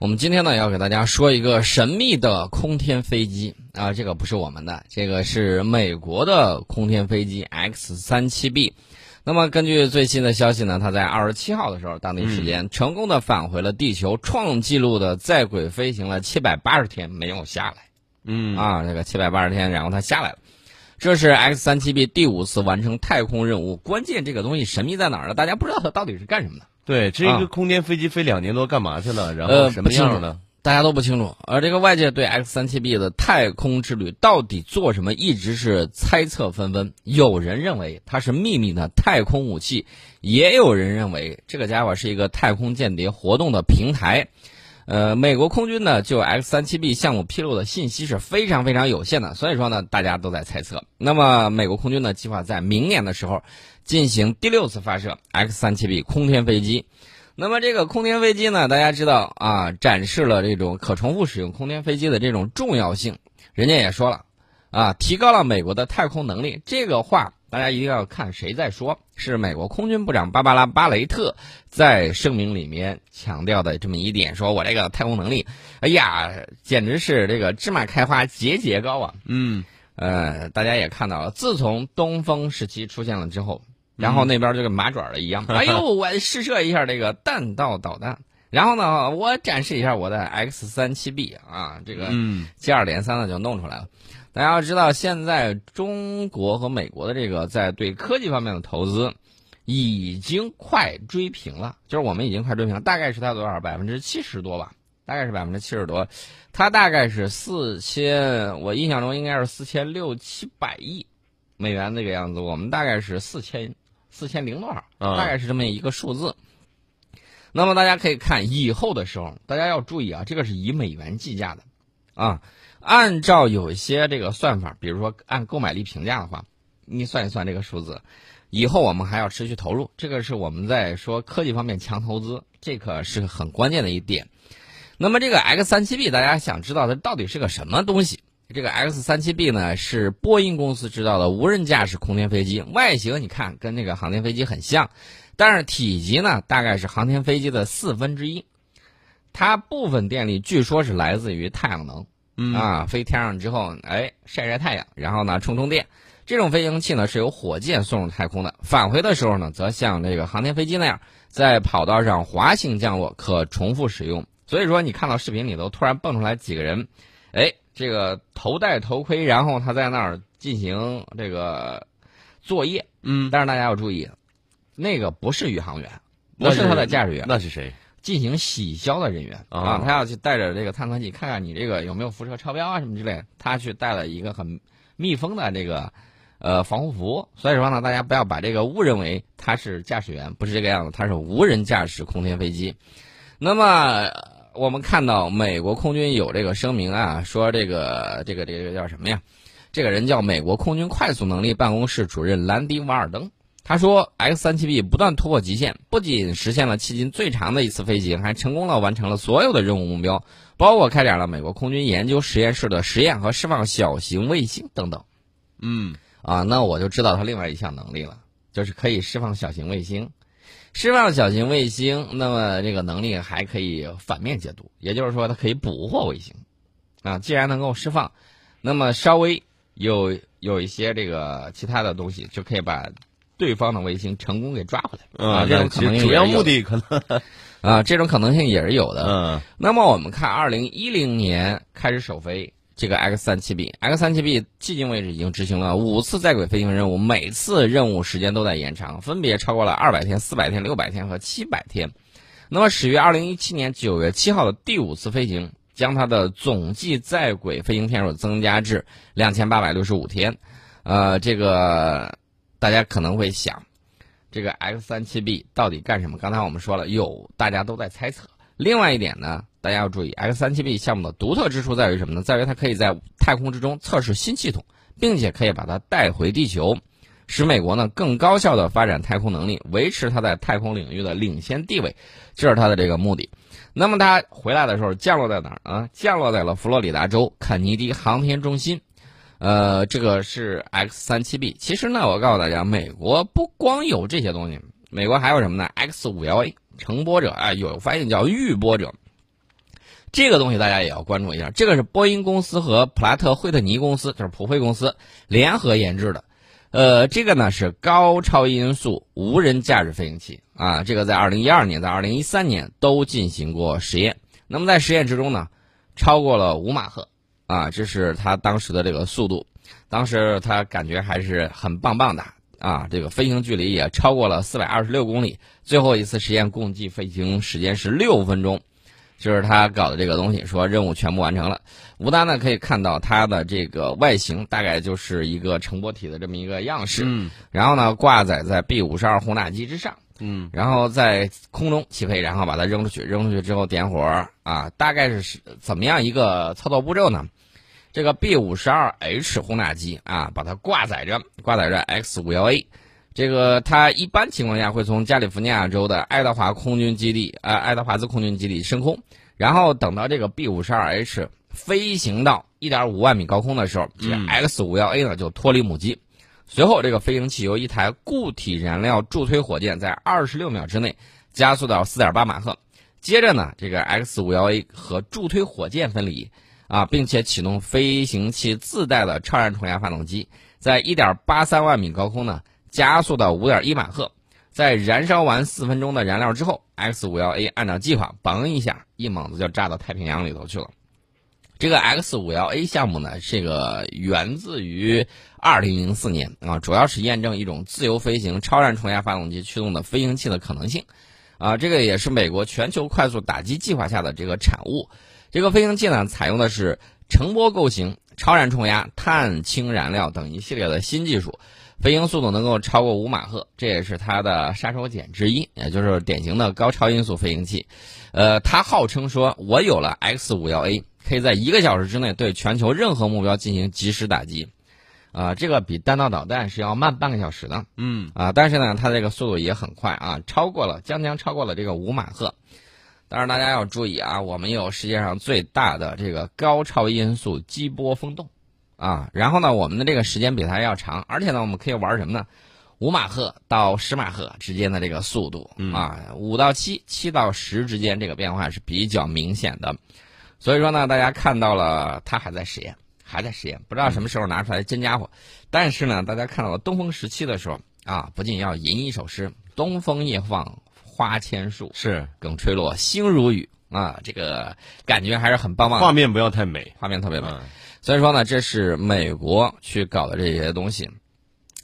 我们今天呢要给大家说一个神秘的空天飞机啊，这个不是我们的，这个是美国的空天飞机 X 三七 B。那么根据最新的消息呢，它在二十七号的时候，当地时间成功的返回了地球，创纪录的在轨飞行了七百八十天没有下来。嗯啊，这个七百八十天，然后它下来了。这是 X 三七 B 第五次完成太空任务。关键这个东西神秘在哪儿呢？大家不知道它到底是干什么的。对，这啊个空间飞机飞两年多干嘛去了？然呃后什么不清楚样呢？大家都不清楚，而这个外界对 X 三七 B 的太空之旅到底做什么，一直是猜测纷纷。有人认为它是秘密的太空武器，也有人认为这个家伙是一个太空间谍活动的平台。呃，美国空军呢，就 X 三七 B 项目披露的信息是非常非常有限的，所以说呢，大家都在猜测。那么，美国空军呢，计划在明年的时候进行第六次发射 X 三七 B 空天飞机。那么这个空天飞机呢，大家知道啊，展示了这种可重复使用空天飞机的这种重要性。人家也说了，啊，提高了美国的太空能力。这个话大家一定要看谁在说，是美国空军部长芭芭拉·巴雷特在声明里面强调的这么一点，说我这个太空能力，哎呀，简直是这个芝麻开花节节高啊！嗯，呃，大家也看到了，自从东风时期出现了之后，然后那边就跟麻爪儿一样，哎呦，我试射一下这个弹道导弹，然后呢，我展示一下我的 X 三七 B 啊，这个嗯接二连三的就弄出来了。大家要知道，现在中国和美国的这个在对科技方面的投资，已经快追平了，就是我们已经快追平了，大概是它多少？百分之七十多吧，大概是百分之七十多，它大概是四千，我印象中应该是四千六七百亿美元那个样子，我们大概是四千四千零多少，啊大概是这么一个数字。那么大家可以看以后的时候，大家要注意啊，这个是以美元计价的，啊，按照有一些这个算法，比如说按购买力评价的话，你算一算这个数字，以后我们还要持续投入，这个是我们在说科技方面强投资，这可是很关键的一点。那么这个 X 三七 B，大家想知道它到底是个什么东西？这个 X 三七 B 呢是波音公司制造的无人驾驶空天飞机，外形你看跟那个航天飞机很像，但是体积呢大概是航天飞机的四分之一。它部分电力据说是来自于太阳能，嗯啊，飞天上之后，哎，晒晒太阳，然后呢充充电。这种飞行器呢是由火箭送入太空的，返回的时候呢，则像这个航天飞机那样，在跑道上滑行降落，可重复使用。所以说，你看到视频里头突然蹦出来几个人，哎，这个头戴头盔，然后他在那儿进行这个作业。嗯，但是大家要注意，那个不是宇航员，不是他的驾驶员，那是谁？进行洗消的人员啊啊，他要去带着这个探测器看看你这个有没有辐射超标啊什么之类的。他去带了一个很密封的这个呃防护服，所以说呢，大家不要把这个误认为他是驾驶员，不是这个样子，他是无人驾驶空天飞机。那么呃我们看到美国空军有这个声明啊，说这个这个这个叫什么呀？这个人叫美国空军快速能力办公室主任兰迪·瓦尔登。他说，X 三七 B 不断突破极限，不仅实现了迄今最长的一次飞行，还成功的完成了所有的任务目标，包括开展了美国空军研究实验室的实验和释放小型卫星等等。嗯啊，那我就知道他另外一项能力了，就是可以释放小型卫星。释放小型卫星，那么这个能力还可以反面解读，也就是说，它可以捕获卫星。啊，既然能够释放，那么稍微有有一些这个其他的东西，就可以把对方的卫星成功给抓回来。啊，这种可能性主要目的可能，啊，这种可能性也是有的。嗯那么我们看，二零一零年开始首飞这个 X 三七 B，X 三七 B 迄今为止已经执行了五次在轨飞行任务，每次任务时间都在延长，分别超过了二百天、四百天、六百天和七百天。那么始于二零一七年九月七号的第五次飞行，将它的总计在轨飞行天数增加至两千八百六十五天。呃，这个大家可能会想，这个 X 三七 B 到底干什么？刚才我们说了，有大家都在猜测。另外一点呢，大家要注意，X 三七 B 项目的独特之处在于什么呢？在于它可以在太空之中测试新系统，并且可以把它带回地球，使美国呢更高效的发展太空能力，维持它在太空领域的领先地位，这是它的这个目的。那么它回来的时候降落在哪儿啊？降落在了佛罗里达州肯尼迪航天中心。呃，这个是 X 三七 B。其实呢，我告诉大家，美国不光有这些东西，美国还有什么呢？X 五幺 A 乘波者啊，有翻译叫预波者。这个东西大家也要关注一下。这个是波音公司和普拉特惠特尼公司，就是普惠公司联合研制的。呃，这个呢是高超音速无人驾驶飞行器啊，这个在二零一二年、在二零一三年都进行过实验。那么在实验之中呢，超过了五马赫啊，这是它当时的这个速度。当时他感觉还是很棒棒的啊，这个飞行距离也超过了四百二十六公里。最后一次实验共计飞行时间是六分钟。就是他搞的这个东西，说任务全部完成了。吴丹呢可以看到它的这个外形，大概就是一个乘波体的这么一个样式。嗯，然后呢挂载在 B 五十二轰炸机之上。嗯，然后在空中起飞，然后把它扔出去，扔出去之后点火啊，大概是怎么样一个操作步骤呢？这个 B 五十二 H 轰炸机啊，把它挂载着，挂载着 X 五幺 A。这个它一般情况下会从加利福尼亚州的爱德华空军基地啊，爱德华兹空军基地升空，然后等到这个 B 五十二 H 飞行到一点五万米高空的时候，这个 X 五幺 A 呢就脱离母机，随后这个飞行器由一台固体燃料助推火箭在二十六秒之内加速到四点八马赫，接着呢，这个 X 五幺 A 和助推火箭分离啊，并且启动飞行器自带的超燃冲压发动机，在一点八三万米高空呢。加速到五点一马赫，在燃烧完四分钟的燃料之后，X 五幺 A 按照计划，嘣一下，一猛子就炸到太平洋里头去了。这个 X 五幺 A 项目呢，这个源自于二零零四年啊，主要是验证一种自由飞行超燃冲压发动机驱动的飞行器的可能性啊。这个也是美国全球快速打击计划下的这个产物。这个飞行器呢，采用的是成波构型、超燃冲压、碳氢燃料等一系列的新技术。飞行速度能够超过五马赫，这也是它的杀手锏之一，也就是典型的高超音速飞行器。呃，它号称说，我有了 X 五幺 A，可以在一个小时之内对全球任何目标进行及时打击。啊，这个比弹道导弹是要慢半个小时的。嗯，啊，但是呢，它这个速度也很快啊，超过了，将将超过了这个五马赫。但是大家要注意啊，我们有世界上最大的这个高超音速激波风洞。啊，然后呢，我们的这个时间比它要长，而且呢，我们可以玩什么呢？五马赫到十马赫之间的这个速度啊，五到七，七到十之间这个变化是比较明显的。所以说呢，大家看到了它还在实验，还在实验，不知道什么时候拿出来真家伙。但是呢，大家看到了东风十七的时候啊，不仅要吟一首诗：“东风夜放花千树，是更吹落星如雨。”啊，这个感觉还是很棒棒。画面不要太美，画面特别美。所以说呢，这是美国去搞的这些东西。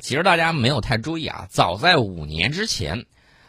其实大家没有太注意啊，早在五年之前，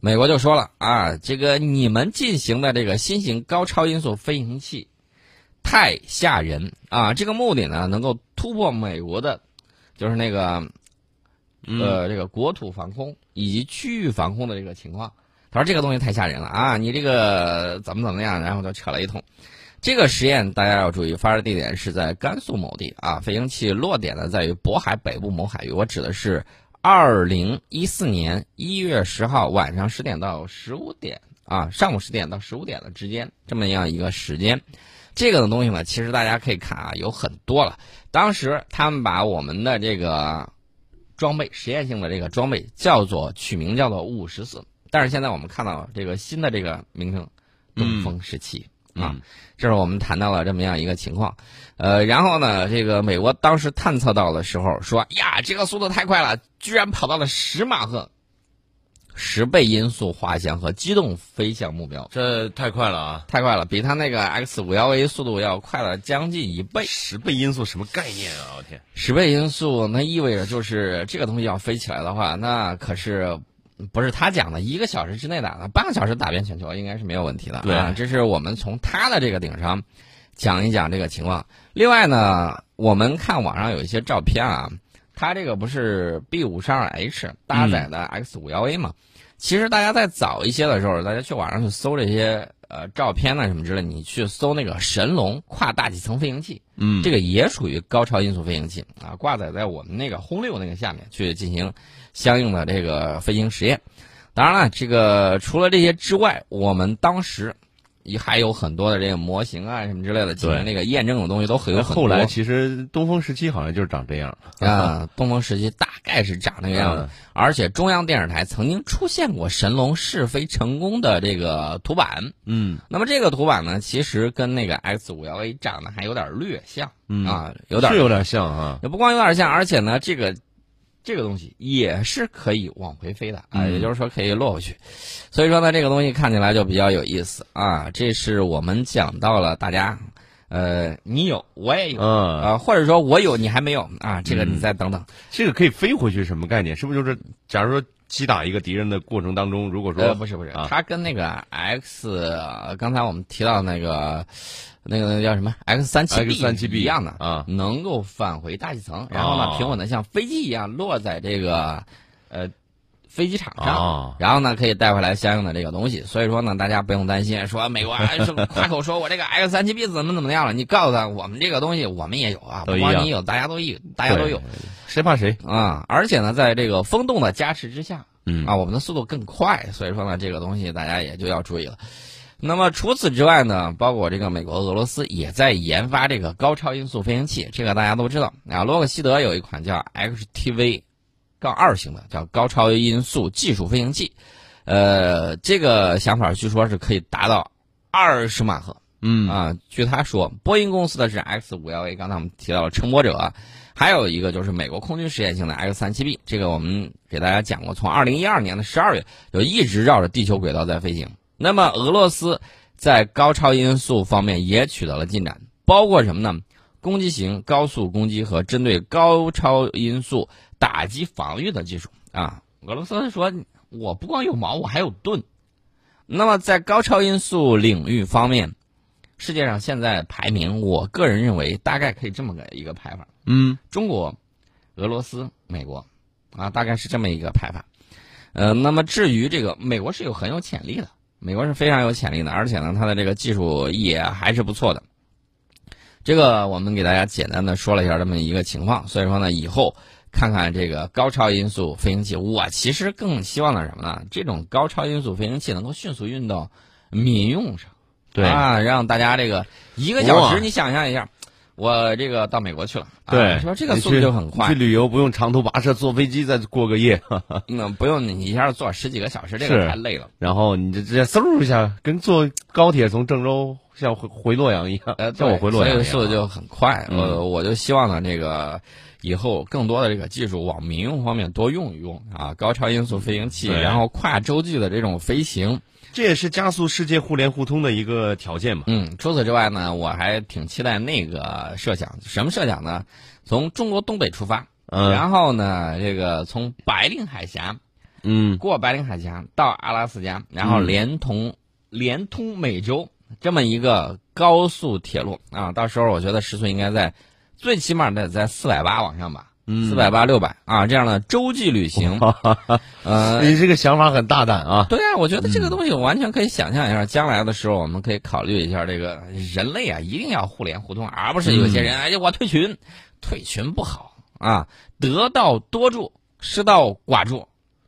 美国就说了啊，这个你们进行的这个新型高超音速飞行器太吓人啊！这个目的呢，能够突破美国的，就是那个呃这个国土防空以及区域防空的这个情况。他说这个东西太吓人了啊！你这个怎么怎么样，然后就扯了一通。这个实验大家要注意，发射地点是在甘肃某地啊。飞行器落点呢在于渤海北部某海域。我指的是二零一四年一月十号晚上十点到十五点啊，上午十点到十五点的之间这么样一个时间。这个的东西呢，其实大家可以看啊，有很多了。当时他们把我们的这个装备实验性的这个装备叫做取名叫做五十四。但是现在我们看到这个新的这个名称，东风十七啊，这是我们谈到了这么样一个情况，呃，然后呢，这个美国当时探测到的时候说呀，这个速度太快了，居然跑到了十马赫，十倍音速滑翔和机动飞向目标，这太快了啊，太快了，比他那个 X 五幺 A 速度要快了将近一倍。十倍音速什么概念啊？我天，十倍音速那意味着就是这个东西要飞起来的话，那可是。不是他讲的，一个小时之内打的，半个小时打遍全球应该是没有问题的。对，这是我们从他的这个顶上讲一讲这个情况。另外呢，我们看网上有一些照片啊，他这个不是 B 五十二 H 搭载的 X 五幺 A 嘛？其实大家在早一些的时候，大家去网上去搜这些呃照片呢什么之类，你去搜那个神龙跨大气层飞行器，嗯，这个也属于高超音速飞行器啊，挂载在我们那个轰六那个下面去进行。相应的这个飞行实验，当然了，这个除了这些之外，我们当时也还有很多的这个模型啊什么之类的进行那个验证的东西都很有很多。后来其实东风十七好像就是长这样啊，东风十七大概是长那个样子，而且中央电视台曾经出现过神龙试飞成功的这个图版。嗯，那么这个图版呢，其实跟那个 X 五幺 A 长得还有点略像啊，有点是有点像啊，也不光有点像，而且呢，这个。这个东西也是可以往回飞的啊，也就是说可以落回去，所以说呢，这个东西看起来就比较有意思啊。这是我们讲到了大家，呃，你有我也有啊，或者说我有你还没有啊，这个你再等等。这个可以飞回去什么概念？是不是就是假如说击打一个敌人的过程当中，如果说不是不是，它跟那个 X 刚才我们提到那个。那个那个叫什么 X 三七 B 三七 B 一样的啊，能够返回大气层，然后呢平稳的像飞机一样落在这个呃飞机场上，然后呢可以带回来相应的这个东西。所以说呢，大家不用担心，说美国夸口说我这个 X 三七 B 怎么怎么样了？你告诉他，我们这个东西我们也有啊，不光你有，大家都有，大家都有，谁怕谁啊？而且呢，在这个风洞的加持之下，嗯啊，我们的速度更快，所以说呢，这个东西大家也就要注意了。那么除此之外呢，包括这个美国、俄罗斯也在研发这个高超音速飞行器，这个大家都知道啊。洛克希德有一款叫 XTV 杠二型的叫高超音速技术飞行器，呃，这个想法据说是可以达到二十马赫。嗯啊，据他说，波音公司的是 X 五幺 A，刚才我们提到了乘波者，还有一个就是美国空军实验型的 X 三七 B，这个我们给大家讲过，从二零一二年的十二月就一直绕着地球轨道在飞行。那么俄罗斯在高超音速方面也取得了进展，包括什么呢？攻击型高速攻击和针对高超音速打击防御的技术啊。俄罗斯说，我不光有矛，我还有盾。那么在高超音速领域方面，世界上现在排名，我个人认为大概可以这么个一个排法。嗯，中国、俄罗斯、美国，啊，大概是这么一个排法。呃，那么至于这个美国是有很有潜力的。美国是非常有潜力的，而且呢，它的这个技术也还是不错的。这个我们给大家简单的说了一下这么一个情况，所以说呢，以后看看这个高超音速飞行器，我其实更希望的什么呢？这种高超音速飞行器能够迅速运到民用上，对啊，让大家这个一个小时，你想象一下。我这个到美国去了，对，说这个速度就很快。去旅游不用长途跋涉，坐飞机再过个夜，那不用你一下坐十几个小时，这个太累了。然后你就直接嗖一下，跟坐高铁从郑州像回回洛阳一样，像我回洛阳，所以速度就很快。我，我就希望呢，这个以后更多的这个技术往民用方面多用一用啊，高超音速飞行器，然后跨洲际的这种飞行。这也是加速世界互联互通的一个条件嘛。嗯，除此之外呢，我还挺期待那个设想。什么设想呢？从中国东北出发，然后呢，这个从白令海峡，嗯，过白令海峡到阿拉斯加，然后连同连通美洲这么一个高速铁路啊。到时候我觉得时速应该在最起码得在四百八往上吧。四百八六百啊，这样的洲际旅行，呃，你这个想法很大胆啊。对啊，我觉得这个东西我完全可以想象一下，将来的时候我们可以考虑一下，这个人类啊一定要互联互通，而不是有些人哎呀我退群，退群不好啊，得道多助，失道寡助，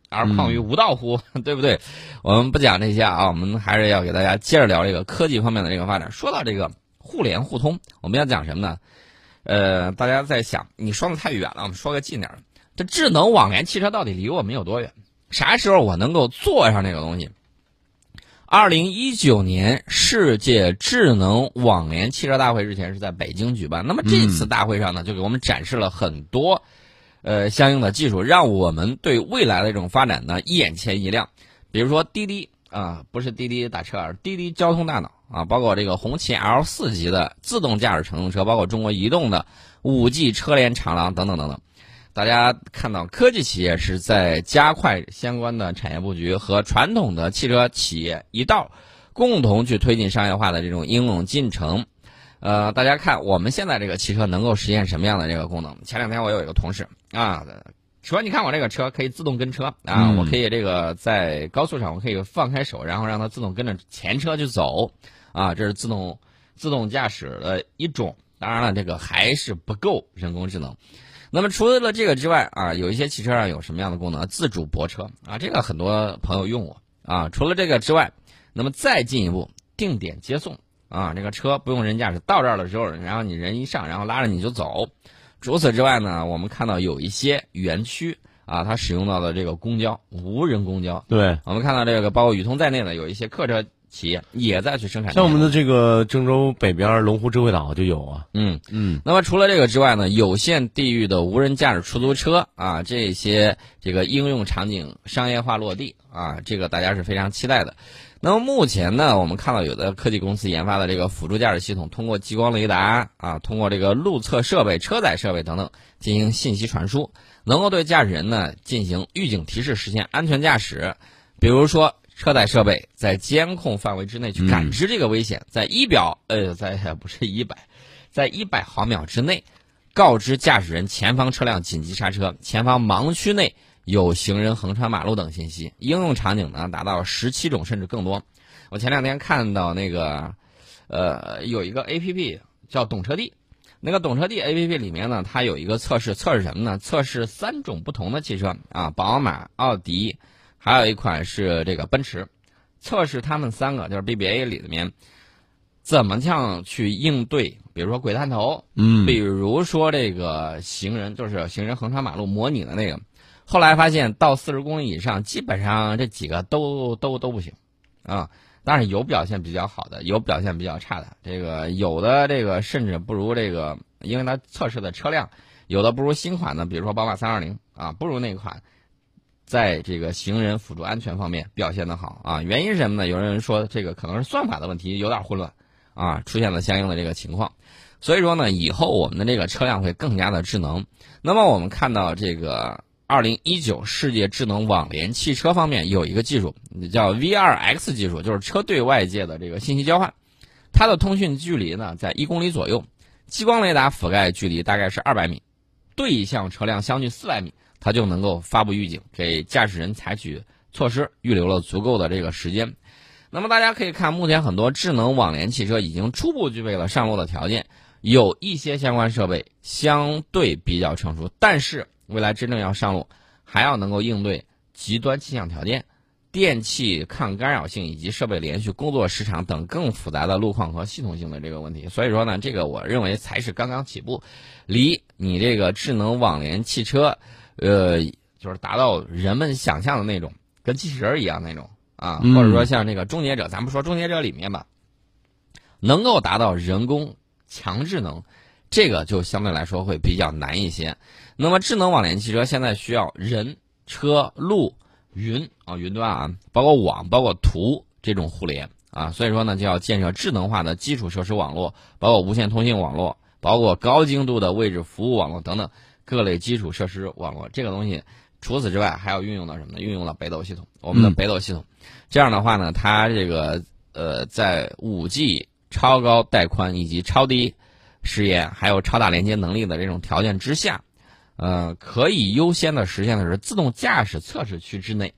而况于无道乎？对不对？我们不讲这些啊，我们还是要给大家接着聊这个科技方面的这个发展。说到这个互联互通，我们要讲什么呢？呃，大家在想，你说的太远了，我们说个近点儿。这智能网联汽车到底离我们有多远？啥时候我能够坐上这个东西？二零一九年世界智能网联汽车大会日前是在北京举办。那么这次大会上呢，就给我们展示了很多呃相应的技术，让我们对未来的这种发展呢眼前一亮。比如说滴滴啊，不是滴滴打车，而滴滴交通大脑。啊，包括这个红旗 L 四级的自动驾驶乘用车，包括中国移动的五 G 车联长廊等等等等。大家看到科技企业是在加快相关的产业布局，和传统的汽车企业一道，共同去推进商业化的这种应用进程。呃，大家看我们现在这个汽车能够实现什么样的这个功能？前两天我有一个同事啊，说你看我这个车可以自动跟车啊，我可以这个在高速上我可以放开手，然后让它自动跟着前车去走。啊，这是自动自动驾驶的一种，当然了，这个还是不够人工智能。那么除了这个之外啊，有一些汽车上有什么样的功能？自主泊车啊，这个很多朋友用过啊。除了这个之外，那么再进一步，定点接送啊，这个车不用人驾驶，到这儿的时候，然后你人一上，然后拉着你就走。除此之外呢，我们看到有一些园区啊，它使用到的这个公交无人公交。对，我们看到这个包括宇通在内的有一些客车企业也在去生产。像我们的这个郑州北边龙湖智慧岛就有啊。嗯嗯。那么除了这个之外呢，有限地域的无人驾驶出租车啊，这些这个应用场景商业化落地啊，这个大家是非常期待的。那么目前呢，我们看到有的科技公司研发的这个辅助驾驶系统，通过激光雷达啊，通过这个路测设备、车载设备等等进行信息传输，能够对驾驶人呢进行预警提示，实现安全驾驶。比如说，车载设备在监控范围之内去感知这个危险，在一表呃，在不是一百，在一百毫秒之内，告知驾驶人前方车辆紧急刹车，前方盲区内。有行人横穿马路等信息，应用场景呢达到十七种甚至更多。我前两天看到那个，呃，有一个 A P P 叫懂车帝，那个懂车帝 A P P 里面呢，它有一个测试，测试什么呢？测试三种不同的汽车啊，宝马、奥迪，还有一款是这个奔驰，测试他们三个就是 B B A 里面怎么样去应对，比如说鬼探头，嗯，比如说这个行人，就是行人横穿马路模拟的那个。后来发现，到四十公里以上，基本上这几个都都都不行，啊，但是有表现比较好的，有表现比较差的。这个有的这个甚至不如这个，因为它测试的车辆有的不如新款的，比如说宝马三二零啊，不如那款，在这个行人辅助安全方面表现的好啊。原因是什么呢？有人说这个可能是算法的问题，有点混乱啊，出现了相应的这个情况。所以说呢，以后我们的这个车辆会更加的智能。那么我们看到这个。二零一九世界智能网联汽车方面有一个技术叫 V2X 技术，就是车对外界的这个信息交换。它的通讯距离呢在一公里左右，激光雷达覆盖距离大概是二百米，对向车辆相距四百米，它就能够发布预警，给驾驶人采取措施，预留了足够的这个时间。那么大家可以看，目前很多智能网联汽车已经初步具备了上路的条件，有一些相关设备相对比较成熟，但是。未来真正要上路，还要能够应对极端气象条件、电气抗干扰性以及设备连续工作时长等更复杂的路况和系统性的这个问题。所以说呢，这个我认为才是刚刚起步，离你这个智能网联汽车，呃，就是达到人们想象的那种跟机器人一样那种啊，或者说像这个终结者，咱不说终结者里面吧，能够达到人工强智能。这个就相对来说会比较难一些。那么，智能网联汽车现在需要人、车、路、云啊，云端啊，包括网、包括图这种互联啊，所以说呢，就要建设智能化的基础设施网络，包括无线通信网络，包括高精度的位置服务网络等等各类基础设施网络。这个东西，除此之外还要运用到什么呢？运用到北斗系统，我们的北斗系统。这样的话呢，它这个呃，在五 G 超高带宽以及超低。时延还有超大连接能力的这种条件之下，呃，可以优先的实现的是自动驾驶测试区之内，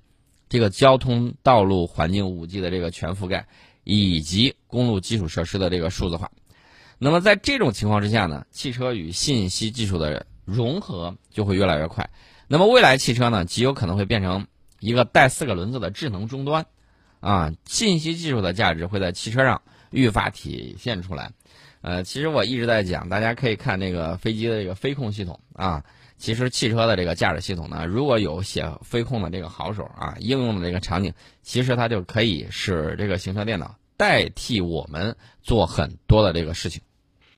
这个交通道路环境五 G 的这个全覆盖，以及公路基础设施的这个数字化。那么在这种情况之下呢，汽车与信息技术的融合就会越来越快。那么未来汽车呢，极有可能会变成一个带四个轮子的智能终端，啊，信息技术的价值会在汽车上愈发体现出来。呃，其实我一直在讲，大家可以看这个飞机的这个飞控系统啊。其实汽车的这个驾驶系统呢，如果有写飞控的这个好手啊，应用的这个场景，其实它就可以使这个行车电脑代替我们做很多的这个事情。